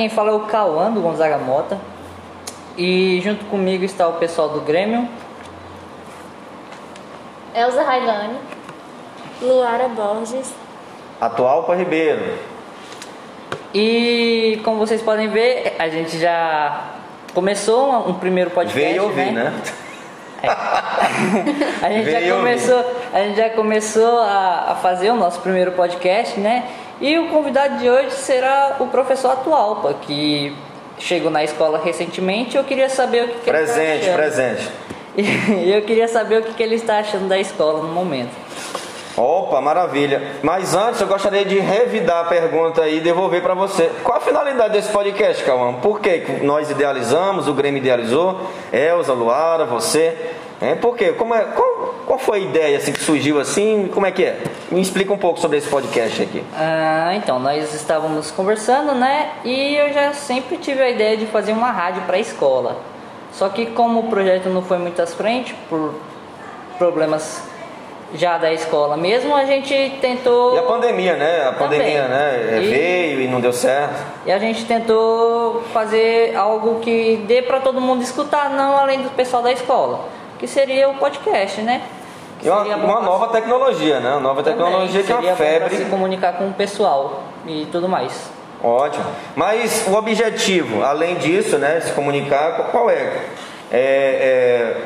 Quem fala é o Cauã do Gonzaga Mota e junto comigo está o pessoal do Grêmio. Elza Railane. Luara Borges. Atual para Ribeiro. E como vocês podem ver, a gente já começou um, um primeiro podcast. Veio ouvir, né? a gente Veio já ouvir. começou, a gente já começou a, a fazer o nosso primeiro podcast, né? E o convidado de hoje será o professor Atualpa, que chegou na escola recentemente. Eu queria saber o que, que Presente, ele está achando. presente. E eu queria saber o que, que ele está achando da escola no momento. Opa, maravilha. Mas antes eu gostaria de revidar a pergunta e devolver para você. Qual a finalidade desse podcast, Cauã? Por que nós idealizamos, o Grêmio idealizou, Elza, Luara, você? É, por quê? Como é, qual, qual foi a ideia assim, que surgiu assim? Como é que é? Me explica um pouco sobre esse podcast aqui. Ah, então, nós estávamos conversando, né? E eu já sempre tive a ideia de fazer uma rádio para a escola. Só que como o projeto não foi muito à frente, por problemas já da escola mesmo, a gente tentou... E a pandemia, né? A Também. pandemia, né? é, E- Veio e não deu certo. E a gente tentou fazer algo que dê para todo mundo escutar, não além do pessoal da escola. Que seria o podcast, né? Que E uma, uma nova tecnologia, né? Uma nova também, tecnologia que é uma febre. se comunicar com o pessoal e tudo mais. Ótimo. Mas o objetivo, além disso, né, se comunicar, qual- qual é? É, é,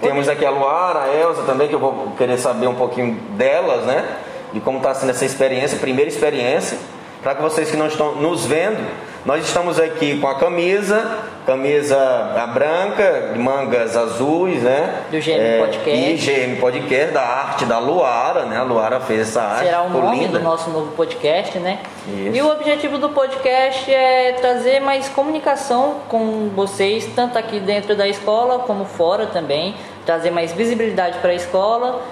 Temos aqui a Luara, a Elza também, que eu vou querer saber um pouquinho delas, né? De como está sendo essa experiência, primeira experiência. Para que vocês que não estão nos vendo, nós estamos aqui com a camisa, camisa a branca, mangas azuis, né? Do GM Podcast. E GM Podcast, da arte da Luara, né? A Luara fez essa arte. Será o nome linda. do nosso novo podcast, né? Isso. E o objetivo do podcast é trazer mais comunicação com vocês, tanto aqui dentro da escola como fora também, trazer mais visibilidade para a escola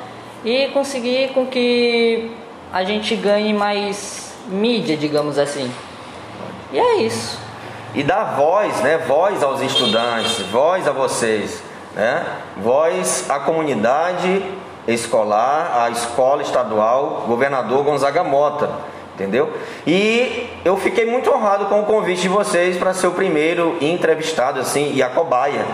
e conseguir com que a gente ganhe mais mídia, digamos assim. E é isso. e dar voz, né? Voz aos estudantes, voz a vocês, né? Voz à comunidade escolar, à escola estadual, governador Gonzaga Mota, entendeu? E eu fiquei muito honrado com o convite de vocês para ser o primeiro entrevistado assim e a cobaia.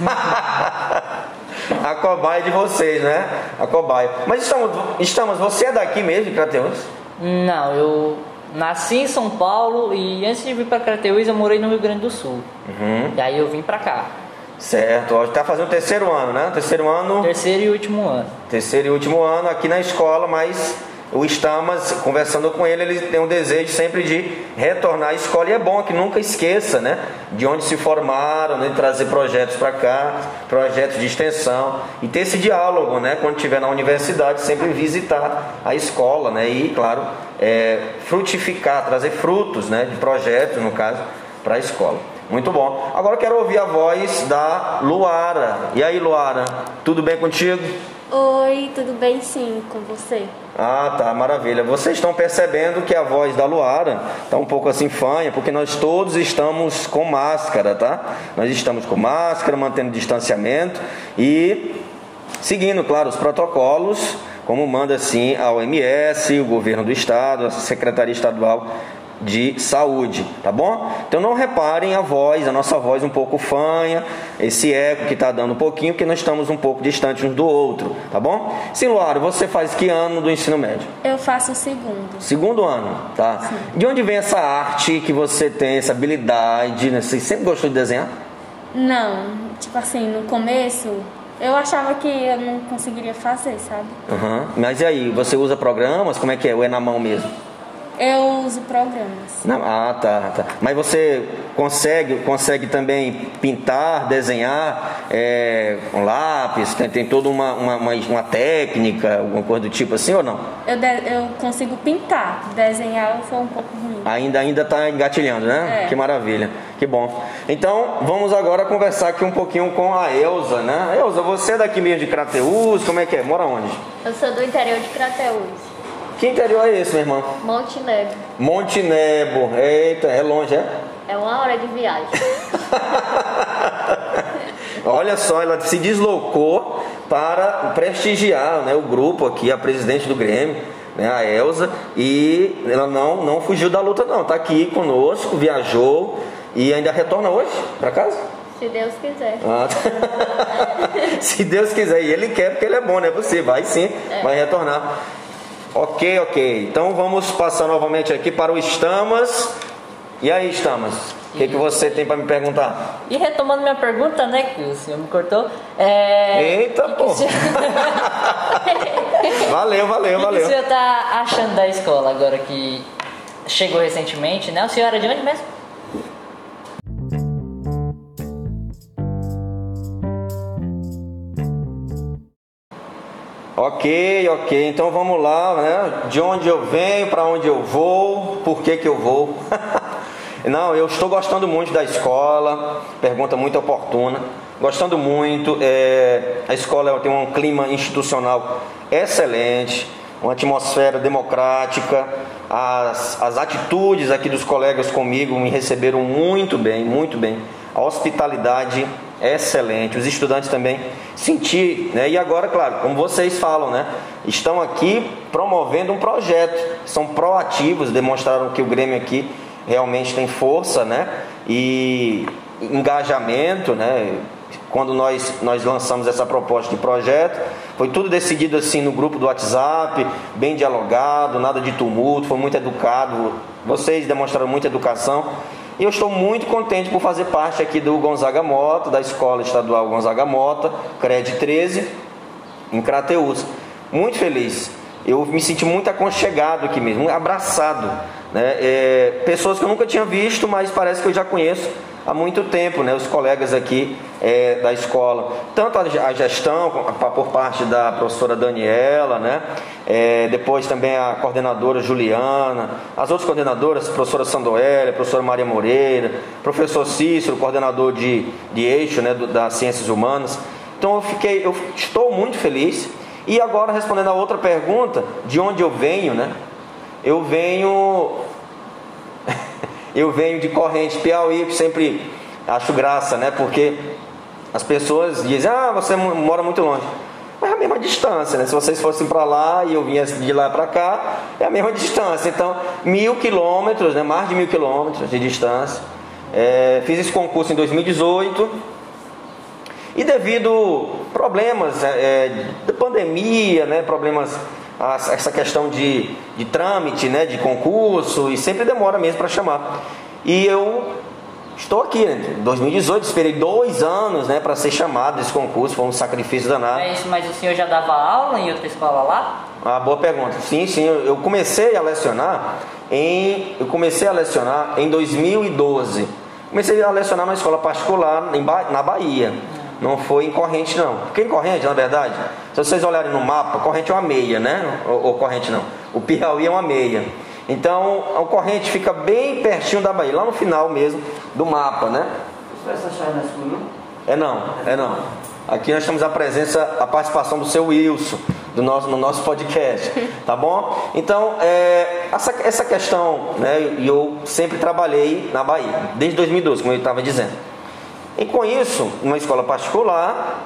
a cobaia de vocês, né? A cobaia. Mas estamos, estamos você é daqui mesmo, Crateus? Não, eu nasci em São Paulo e antes de vir para Crateús eu morei no Rio Grande do Sul. Uhum. E aí eu vim para cá. Certo, ó, tá fazendo o terceiro ano, né? Terceiro ano. Terceiro e último ano. terceiro e último ano aqui na escola, mas o Stamas, conversando com ele, ele tem um desejo sempre de retornar à escola e é bom que nunca esqueça, né, de onde se formaram, né, de trazer projetos para cá, projetos de extensão e ter esse diálogo, né, quando estiver na universidade, sempre visitar a escola, né, e claro, é, frutificar, trazer frutos, né, de projetos, no caso, para a escola. Muito bom. Agora quero ouvir a voz da Luara. E aí, Luara, tudo bem contigo? Oi, tudo bem sim com você? Ah, tá, maravilha. Vocês estão percebendo que a voz da Luara está um pouco assim fanha, porque nós todos estamos com máscara, tá? Nós estamos com máscara, mantendo distanciamento e seguindo, claro, os protocolos, como manda assim a OMS, o governo do estado, a Secretaria Estadual de saúde, tá bom? Então não reparem a voz, a nossa voz um pouco fanha, esse eco que está dando um pouquinho, porque nós estamos um pouco distantes uns do outro, tá bom? Sim, Luara, você faz que ano do ensino médio? Eu faço o segundo. Segundo ano, tá? De onde vem essa arte que você tem, essa habilidade, né? Você sempre gostou de desenhar? Não, tipo assim, no começo eu achava que eu não conseguiria fazer, sabe? Aham. Mas e aí, você usa programas? Como é que é? Ou é na mão mesmo? Eu uso programas. Não, ah, tá, tá. Mas você consegue, consegue também pintar, desenhar é, com lápis? Tem, tem toda uma, uma, uma, uma técnica, alguma coisa do tipo assim ou não? Eu, de- eu consigo pintar, desenhar foi um pouco ruim. Ainda ainda está engatilhando, né? É. Que maravilha, que bom. Então vamos agora conversar aqui um pouquinho com a Elza, né? Elza, você é daqui mesmo de Crateús? Como é que é? Mora onde? Eu sou do interior de Crateús, Que interior é esse, minha irmã? Monte Nebo. Monte Nebo. Eita, é longe, é? É uma hora de viagem. Olha só, ela se deslocou para prestigiar né, o grupo aqui, a presidente do Grêmio, né, a Elza, e ela não, não fugiu da luta não, está aqui conosco, viajou e ainda retorna hoje para casa? Se Deus quiser. Ah, Se Deus quiser, e Ele quer porque Ele é bom, não é você, vai sim, vai retornar. Ok, ok. Então vamos passar novamente aqui para o Estamas. E aí, Estamas, o que, que você tem para me perguntar? E retomando minha pergunta, né, que o senhor me cortou. É... Eita, que que pô. o senhor- Valeu, valeu, O que, que o valeu. senhor tá achando da escola agora que chegou recentemente, né? O senhor era de onde mesmo? Ok, ok. Então vamos lá, né? De onde eu venho, para onde eu vou, por que que eu vou? Não, eu estou gostando muito da escola. Pergunta muito oportuna. Gostando muito. é, a escola tem um clima institucional excelente, uma atmosfera democrática. As, as atitudes aqui dos colegas comigo me receberam muito bem, muito bem. A hospitalidade excelente. Os estudantes também senti, né? E agora, claro, como vocês falam, né? Estão aqui promovendo um projeto. São proativos, demonstraram que o Grêmio aqui realmente tem força, né? E engajamento, né? Quando nós, nós lançamos essa proposta de projeto, foi tudo decidido assim no grupo do WhatsApp, bem dialogado, nada de tumulto, foi muito educado. Vocês demonstraram muita educação. E eu estou muito contente por fazer parte aqui do Gonzaga Mota, da Escola Estadual Gonzaga Mota, CRED 13, em Crateús. Muito feliz. Eu me senti muito aconchegado aqui mesmo, abraçado. Né? É, pessoas que eu nunca tinha visto, mas parece que eu já conheço há muito tempo, né? os colegas aqui é, da escola. Tanto a gestão, por parte da professora Daniela, né? É, depois também a coordenadora Juliana, as outras coordenadoras, professora Sandoélia, professora Maria Moreira, professor Cícero, coordenador de, de eixo né? das ciências humanas. Então eu fiquei, eu estou muito feliz. E agora respondendo a outra pergunta, de onde eu venho, né? Eu venho eu venho de corrente Piauí, sempre acho graça, né? Porque as pessoas dizem: "Ah, você mo- mora muito longe". É a mesma distância, né? Se vocês fossem para lá e eu viesse de lá para cá, é a mesma distância. Então, mil quilômetros, né? Mais de mil quilômetros de distância. É, fiz esse concurso em 2018. E devido problemas é, é, de pandemia, né, problemas, essa questão de, de trâmite, né, de concurso, e sempre demora mesmo para chamar. E eu estou aqui, né, em 2018, esperei dois anos né, para ser chamado desse concurso, foi um sacrifício danado. É isso, mas o senhor já dava aula em outra escola lá? Ah, boa pergunta. Sim, sim, eu comecei a lecionar em eu comecei a lecionar em 2012. Comecei a lecionar numa escola particular na Bahia. Não foi em corrente não. Porque em corrente, na verdade, se vocês olharem no mapa, corrente é uma meia, né? Ou, ou corrente não. O Piauí é uma meia. Então, a corrente fica bem pertinho da Bahia, lá no final mesmo do mapa, né? Essa chave não é? É não, é não. Aqui nós temos a presença, a participação do seu Wilson, do nosso, no nosso podcast, tá bom? Então, é, essa, essa questão, né, e eu sempre trabalhei na Bahia, desde 2012, como eu estava dizendo. E com isso, numa escola particular,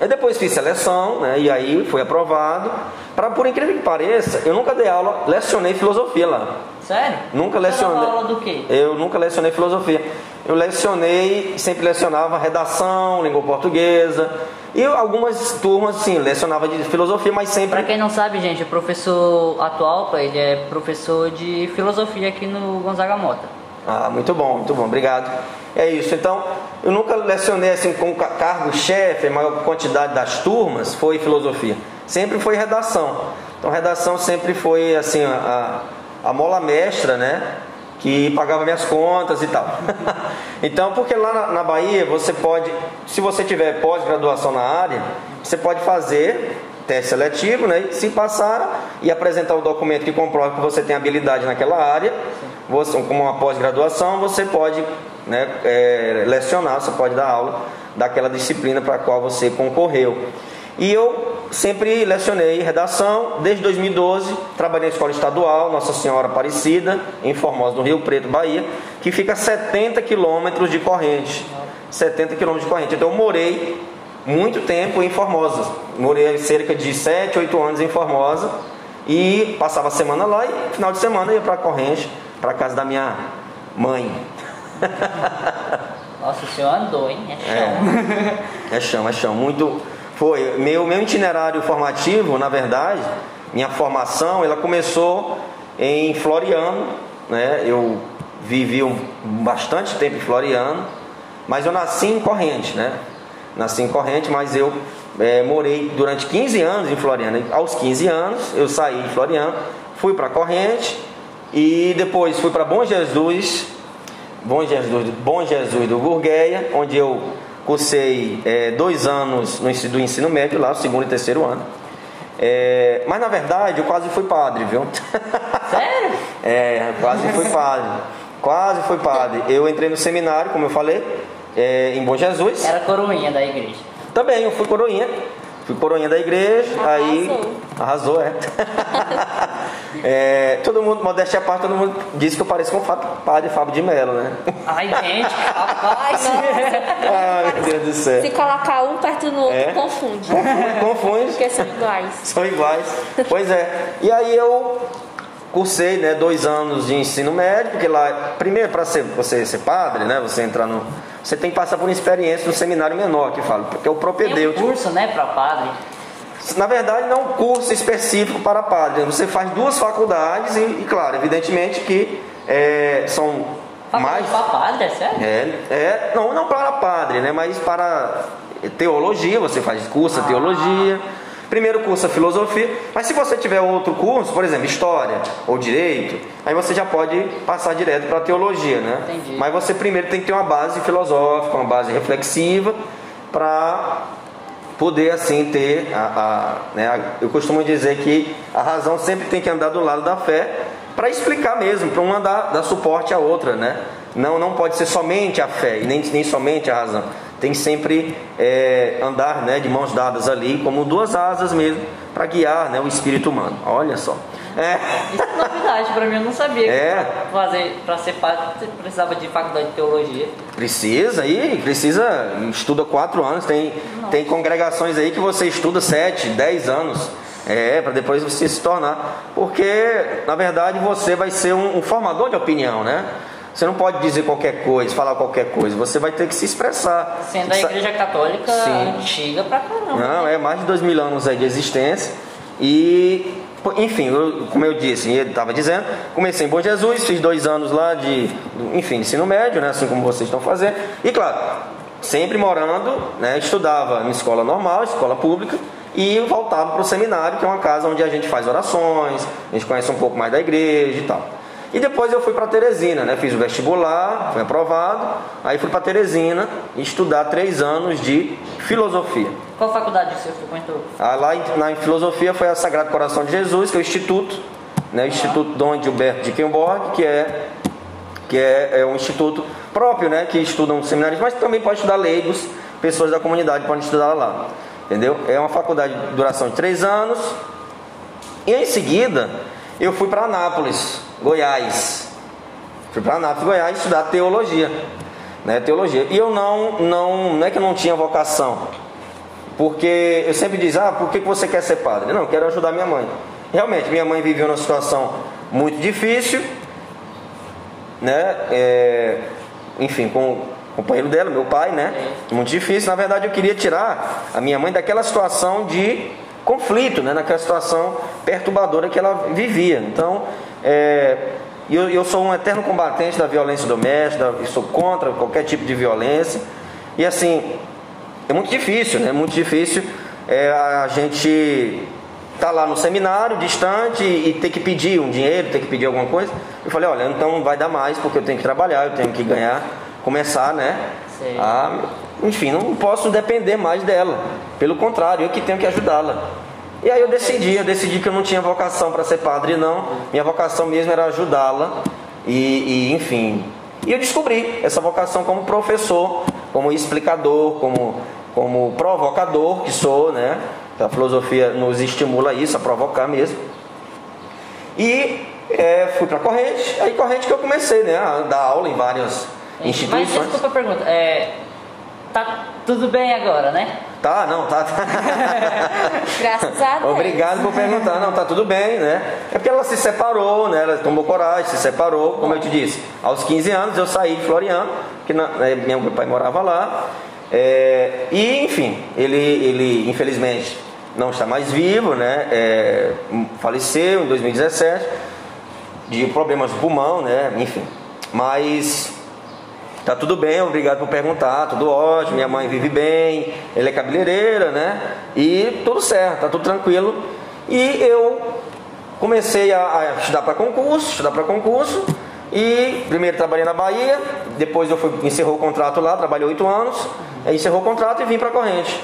eu depois fiz seleção, né, e aí fui aprovado. Para por incrível que pareça, eu nunca dei aula, lecionei filosofia lá. Sério? Nunca Você lecionei. aula do quê? Eu nunca lecionei filosofia. Eu lecionei, sempre lecionava redação, língua portuguesa. E algumas turmas, sim, lecionava de filosofia, mas Pra sempre. quem não sabe, gente, o professor atual, ele é professor de filosofia aqui no Gonzaga Mota. Ah, muito bom, muito bom, obrigado. É isso. Então, eu nunca lecionei assim com ca- cargo-chefe, a maior quantidade das turmas foi filosofia. Sempre foi redação. Então, redação sempre foi assim a, a mola mestra, né? Que pagava minhas contas e tal. então, porque lá na, na Bahia você pode, se você tiver pós-graduação na área, você pode fazer teste seletivo, né? Se passar e apresentar o documento que comprova que você tem habilidade naquela área, você, como uma pós-graduação, você pode né, é, lecionar, você pode dar aula daquela disciplina para a qual você concorreu. E eu sempre lecionei redação, desde 2012, trabalhei na escola estadual Nossa Senhora Aparecida, em Formosa, no Rio Preto, Bahia, que fica a 70 quilômetros de corrente. 70 quilômetros de corrente. Então eu morei muito tempo em Formosa. Morei cerca de 7, 8 anos em Formosa. e passava a semana lá e final de semana ia para corrente, para casa da minha mãe. Nossa, o senhor andou, hein? É chão. É chão, é chão. Muito. Foi. Meu, meu itinerário formativo, na verdade, minha formação, ela começou em Floriano. Né? Eu vivi um, bastante tempo em Floriano, mas eu nasci em Corrente, né? Nasci em Corrente, mas eu é, morei durante 15 anos em Floriano. Aos 15 anos, eu saí de Floriano, fui para Corrente e depois fui para Bom Jesus, Bom Jesus, Bom Jesus do Gurgueia, onde eu cursei é, dois anos no ensino, do ensino médio lá, o segundo e terceiro ano. É, mas na verdade eu quase fui padre, viu? Sério? É, quase fui padre. Quase fui padre. Eu entrei no seminário, como eu falei, é, em Bom Jesus. Era coroinha da igreja. Também, eu fui coroinha. Fui coroinha da igreja, aí arrasou, é. é. Todo mundo, modéstia à parte, todo mundo diz que eu pareço com o padre Fábio de Mello, né? Ai, gente, rapaz. Ai, meu Deus do céu. Se colocar um perto do outro, É? confunde. Confunde. Porque são iguais. São iguais. Pois é. E aí eu cursei né, dois anos de ensino médio, porque lá, primeiro para ser, você ser padre, né? Você entrar no. Você tem que passar por uma experiência no seminário menor que fala, porque é o Tem um propedêutico. curso, né, pra padre. Na verdade, não é um curso específico para padre. Você faz duas faculdades e, e, claro, evidentemente que é, são Faculdade mais. pra padre, é sério? É, é, não, não para padre, né? Mas para teologia, você faz curso de teologia. Primeiro curso é filosofia, mas se você tiver outro curso, por exemplo, história ou direito, aí você já pode passar direto para teologia, né? Entendi. Mas você primeiro tem que ter uma base filosófica, uma base reflexiva, para poder assim ter a, a, né, eu costumo dizer que a razão sempre tem que andar do lado da fé para explicar mesmo, para uma dar, dar suporte à outra, né? Não, não pode ser somente a fé e nem, nem somente a razão. Tem que sempre é, andar né, de mãos dadas ali, como duas asas mesmo, para guiar né, o espírito humano. Olha só. É novidade pra mim, eu não sabia É. que fazer, pra ser padre você precisava de faculdade de teologia. Precisa aí, precisa, estuda quatro anos, tem, tem congregações aí que você estuda sete, dez anos. É, para depois você se tornar. Porque, na verdade, você vai ser um, um formador de opinião, né? Você não pode dizer qualquer coisa, falar qualquer coisa, você vai ter que se expressar. Sendo a igreja católica Sim. antiga pra caramba. Não, é mais de dois mil anos aí de existência. E, enfim, eu- como eu disse, ele estava dizendo, comecei em Bom Jesus, fiz dois anos lá de, enfim, ensino médio, né, assim como vocês estão fazendo. E claro, sempre morando, né, estudava em escola normal, escola pública, e voltava para o seminário, que é uma casa onde a gente faz orações, a gente conhece um pouco mais da igreja e tal. E depois eu fui para Teresina, né? Fiz o vestibular, fui aprovado. Aí fui para Teresina estudar três anos de filosofia. Qual faculdade você frequentou? Ah, lá em, na em filosofia foi a Sagrado Coração de Jesus, que é o Instituto, né? Instituto Dom Gilberto de Quemborg, que é que é, é um instituto próprio, né? Que estudam seminários, mas também pode estudar leigos, pessoas da comunidade podem estudar lá, entendeu? É uma faculdade de duração de três anos. E em seguida eu fui para Anápolis, Goiás. Fui para Anápolis, Goiás, estudar teologia, né? Teologia. E eu não, não, não é que eu não tinha vocação, porque eu sempre diz, ah, por que você quer ser padre? Não, eu quero ajudar minha mãe. Realmente, minha mãe viveu uma situação muito difícil, né? É, enfim, com o companheiro dela, meu pai, né? Muito difícil. Na verdade, eu queria tirar a minha mãe daquela situação de conflito, né? Naquela situação perturbadora que ela vivia. Então, é, eu, eu sou um eterno combatente da violência doméstica, eu sou contra qualquer tipo de violência. E assim, é muito difícil, né? É muito difícil é, a gente tá lá no seminário, distante, e, e ter que pedir um dinheiro, ter que pedir alguma coisa. Eu falei, olha, então vai dar mais, porque eu tenho que trabalhar, eu tenho que ganhar, começar, né? Sei. A, enfim, não posso depender mais dela. Pelo contrário, eu que tenho que ajudá-la. E aí eu decidi, eu decidi que eu não tinha vocação para ser padre, não. Minha vocação mesmo era ajudá-la. E, e, enfim. E eu descobri essa vocação como professor, como explicador, como, como provocador que sou, né? A filosofia nos estimula isso, a provocar mesmo. E é, fui para corrente, aí corrente que eu comecei, né? A dar aula em várias Mas instituições. desculpa a pergunta. É, tá tudo bem agora, né? Tá, não, tá. Graças a Deus. Obrigado por perguntar. Não, tá tudo bem, né? É porque ela se separou, né? Ela tomou coragem, se separou, como eu te disse. Aos 15 anos eu saí de Floriano, que na, né, meu pai morava lá. É, e, enfim, ele, ele infelizmente não está mais vivo, né? É, faleceu em 2017 de problemas de pulmão, né? Enfim. Mas Tá tudo bem, obrigado por perguntar, tudo ótimo, minha mãe vive bem, ele é cabeleireira, né? E tudo certo, tá tudo tranquilo. E eu comecei a, a estudar para concurso, estudar para concurso. E primeiro trabalhei na Bahia, depois eu fui, encerrou o contrato lá, trabalhei oito anos, aí encerrou o contrato e vim para Corrente,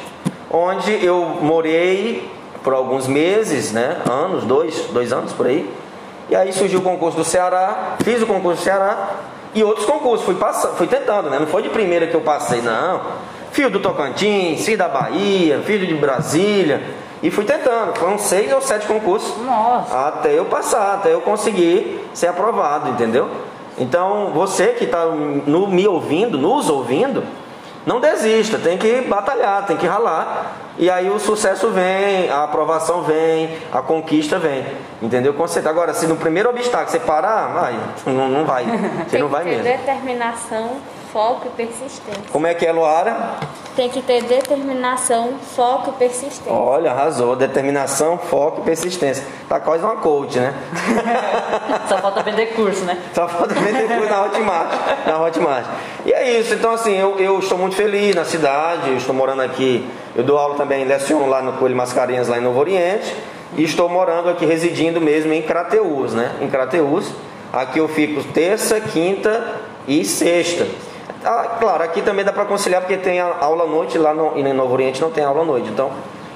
onde eu morei por alguns meses, né? Anos, dois, dois anos por aí. E aí surgiu o concurso do Ceará, fiz o concurso do Ceará, e outros concursos, fui, passando, fui tentando, né? Não foi de primeira que eu passei, não. Filho do Tocantins, filho da Bahia, filho de Brasília. E fui tentando, foram seis ou sete concursos. Nossa. Até eu passar, até eu conseguir ser aprovado, entendeu? Então, você que está me ouvindo, nos ouvindo, não desista, tem que batalhar, tem que ralar. E aí o sucesso vem, a aprovação vem, a conquista vem. Entendeu? Conceito. Agora, se no primeiro obstáculo você parar, vai, não, não vai. Você não vai mesmo. determinação, foco e persistência. Como é que é, Luara? Tem que ter determinação, foco e persistência. Olha, arrasou. Determinação, foco e persistência. Tá quase uma coach, né? Só falta vender curso, né? Só falta vender tudo na Hotmart, na Hotmart. E é isso, então assim, eu, eu estou muito feliz na cidade, eu estou morando aqui, eu dou aula também, leciono lá no Coelho Mascarenhas, lá em Novo Oriente, e estou morando aqui, residindo mesmo em Crateús, né? Em Crateús. Aqui eu fico terça, quinta e sexta. Ah, claro, aqui também dá para conciliar porque tem aula à noite, lá no, em Novo Oriente não tem aula à noite, então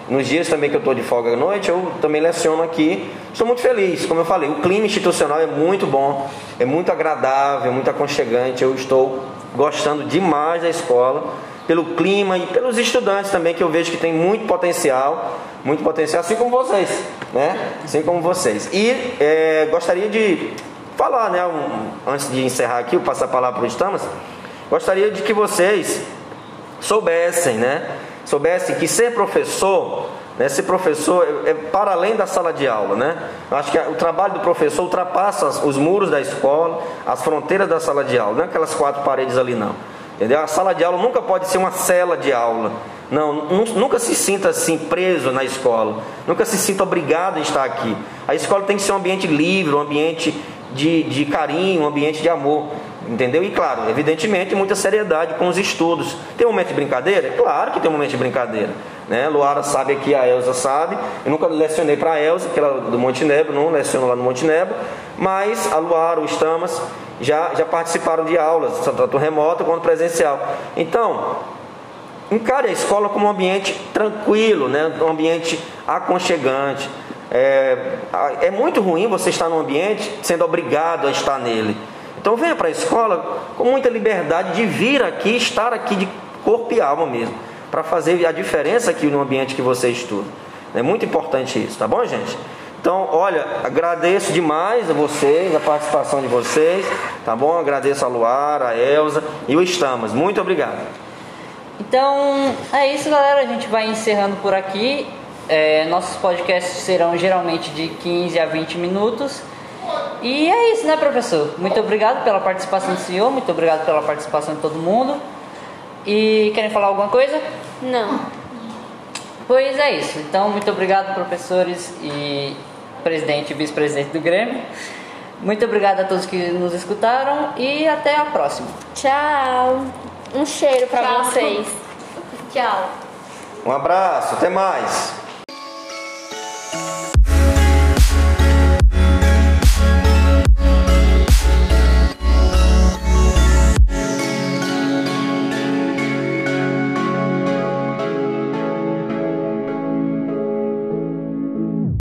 nos dias também que eu estou de folga à noite, eu também leciono aqui. Estou muito feliz, como eu falei, o clima institucional é muito bom, é muito agradável, muito aconchegante. Eu estou gostando demais da escola, pelo clima e pelos estudantes também, que eu vejo que tem muito potencial, muito potencial, assim como vocês, né? Assim como vocês. E é, gostaria de falar, né, um, antes de encerrar aqui, eu passar a palavra para o Stamas, gostaria de que vocês soubessem, né? Soubessem que ser professor, né, ser professor é, é para além da sala de aula, né? Acho que o trabalho do professor ultrapassa as- os muros da escola, as fronteiras da sala de aula, não é aquelas quatro paredes ali não. Entendeu? A sala de aula nunca pode ser uma cela de aula. Não, nu- nunca se sinta assim preso na escola. Nunca se sinta obrigado a estar aqui. A escola tem que ser um ambiente livre, um ambiente de, de carinho, um ambiente de amor. Entendeu? E claro, evidentemente, muita seriedade com os estudos. Tem um momento de brincadeira? Claro que tem um momento de brincadeira. Né? Luara sabe aqui, a Elza sabe. Eu nunca lecionei para a Elza, que ela é do Monte Nebo, não leciono lá no Monte Nebo. Mas a Luara, o Stamas, já, já participaram de aulas, tanto remoto quanto presencial. Então, encare a escola como um ambiente tranquilo, né? um ambiente aconchegante. É, é muito ruim você estar num ambiente sendo obrigado a estar nele. Então venha para a escola com muita liberdade de vir aqui, estar aqui de corpo e alma mesmo, para fazer a diferença aqui no ambiente que você estuda. É muito importante isso, tá bom, gente? Então, olha, agradeço demais a vocês, a participação de vocês, tá bom? Agradeço a Luara, a Elza e o Estamos. Muito obrigado. Então é isso, galera. A gente vai encerrando por aqui. É, nossos podcasts serão geralmente de 15 a 20 minutos. E é isso, né, professor? Muito obrigado pela participação do senhor, muito obrigado pela participação de todo mundo. E querem falar alguma coisa? Não. Pois é isso. Então, muito obrigado, professores e presidente e vice-presidente do Grêmio. Muito obrigado a todos que nos escutaram e até a próxima. Tchau. Um cheiro Tchau. vocês. Tchau. Um abraço, até mais.